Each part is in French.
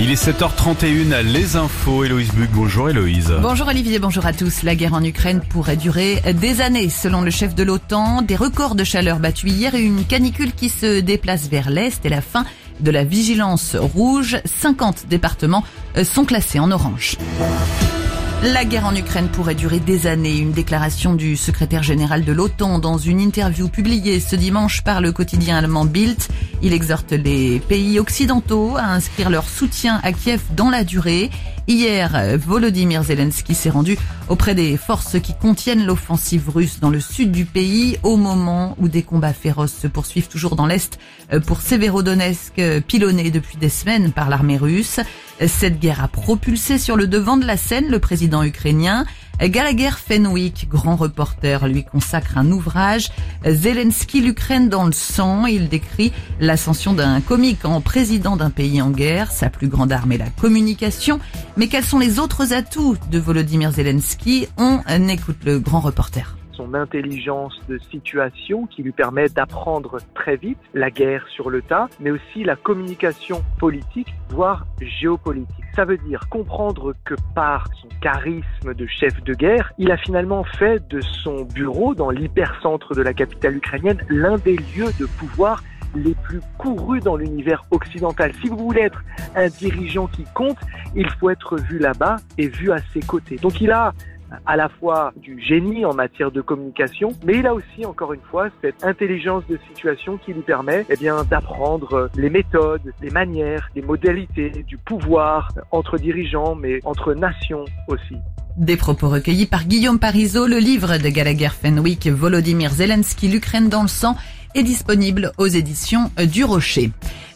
Il est 7h31, les infos. Héloïse Buc, bonjour Héloïse. Bonjour Olivier, bonjour à tous. La guerre en Ukraine pourrait durer des années selon le chef de l'OTAN. Des records de chaleur battus hier et une canicule qui se déplace vers l'Est et la fin de la vigilance rouge. 50 départements sont classés en orange. La guerre en Ukraine pourrait durer des années. Une déclaration du secrétaire général de l'OTAN dans une interview publiée ce dimanche par le quotidien allemand Bild. Il exhorte les pays occidentaux à inscrire leur soutien à Kiev dans la durée. Hier, Volodymyr Zelensky s'est rendu auprès des forces qui contiennent l'offensive russe dans le sud du pays au moment où des combats féroces se poursuivent toujours dans l'est pour Severodonetsk, pilonné depuis des semaines par l'armée russe. Cette guerre a propulsé sur le devant de la scène le président ukrainien. Gallagher Fenwick, grand reporter, lui consacre un ouvrage. Zelensky, l'Ukraine dans le sang. Il décrit l'ascension d'un comique en président d'un pays en guerre. Sa plus grande arme est la communication. Mais quels sont les autres atouts de Volodymyr Zelensky? On écoute le grand reporter son intelligence de situation qui lui permet d'apprendre très vite la guerre sur le tas, mais aussi la communication politique, voire géopolitique. Ça veut dire comprendre que par son charisme de chef de guerre, il a finalement fait de son bureau dans l'hypercentre de la capitale ukrainienne l'un des lieux de pouvoir les plus courus dans l'univers occidental. Si vous voulez être un dirigeant qui compte, il faut être vu là-bas et vu à ses côtés. Donc il a à la fois du génie en matière de communication, mais il a aussi, encore une fois, cette intelligence de situation qui lui permet eh bien, d'apprendre les méthodes, les manières, les modalités du pouvoir entre dirigeants, mais entre nations aussi. Des propos recueillis par Guillaume Parisot, le livre de Gallagher Fenwick, Volodymyr Zelensky, l'Ukraine dans le sang, est disponible aux éditions du Rocher.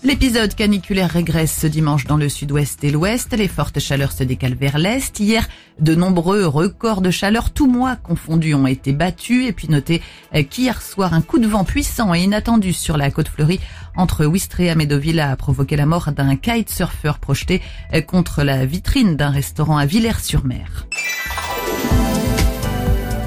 L'épisode caniculaire régresse ce dimanche dans le sud-ouest et l'ouest. Les fortes chaleurs se décalent vers l'est. Hier, de nombreux records de chaleur, tous mois confondus, ont été battus. Et puis notez qu'hier soir, un coup de vent puissant et inattendu sur la côte fleurie entre Ouistreham et Deauville a provoqué la mort d'un kitesurfer projeté contre la vitrine d'un restaurant à Villers-sur-Mer.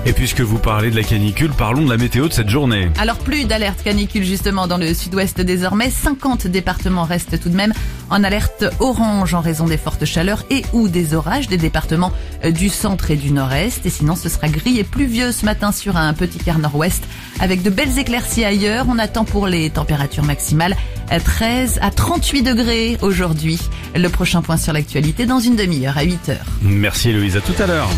Et puisque vous parlez de la canicule, parlons de la météo de cette journée. Alors plus d'alerte canicule justement dans le sud-ouest désormais. 50 départements restent tout de même en alerte orange en raison des fortes chaleurs et ou des orages des départements du centre et du nord-est. Et sinon ce sera gris et pluvieux ce matin sur un petit quart nord-ouest avec de belles éclaircies ailleurs. On attend pour les températures maximales 13 à 38 degrés aujourd'hui. Le prochain point sur l'actualité dans une demi-heure à 8 heures. Merci Louise, à tout à l'heure.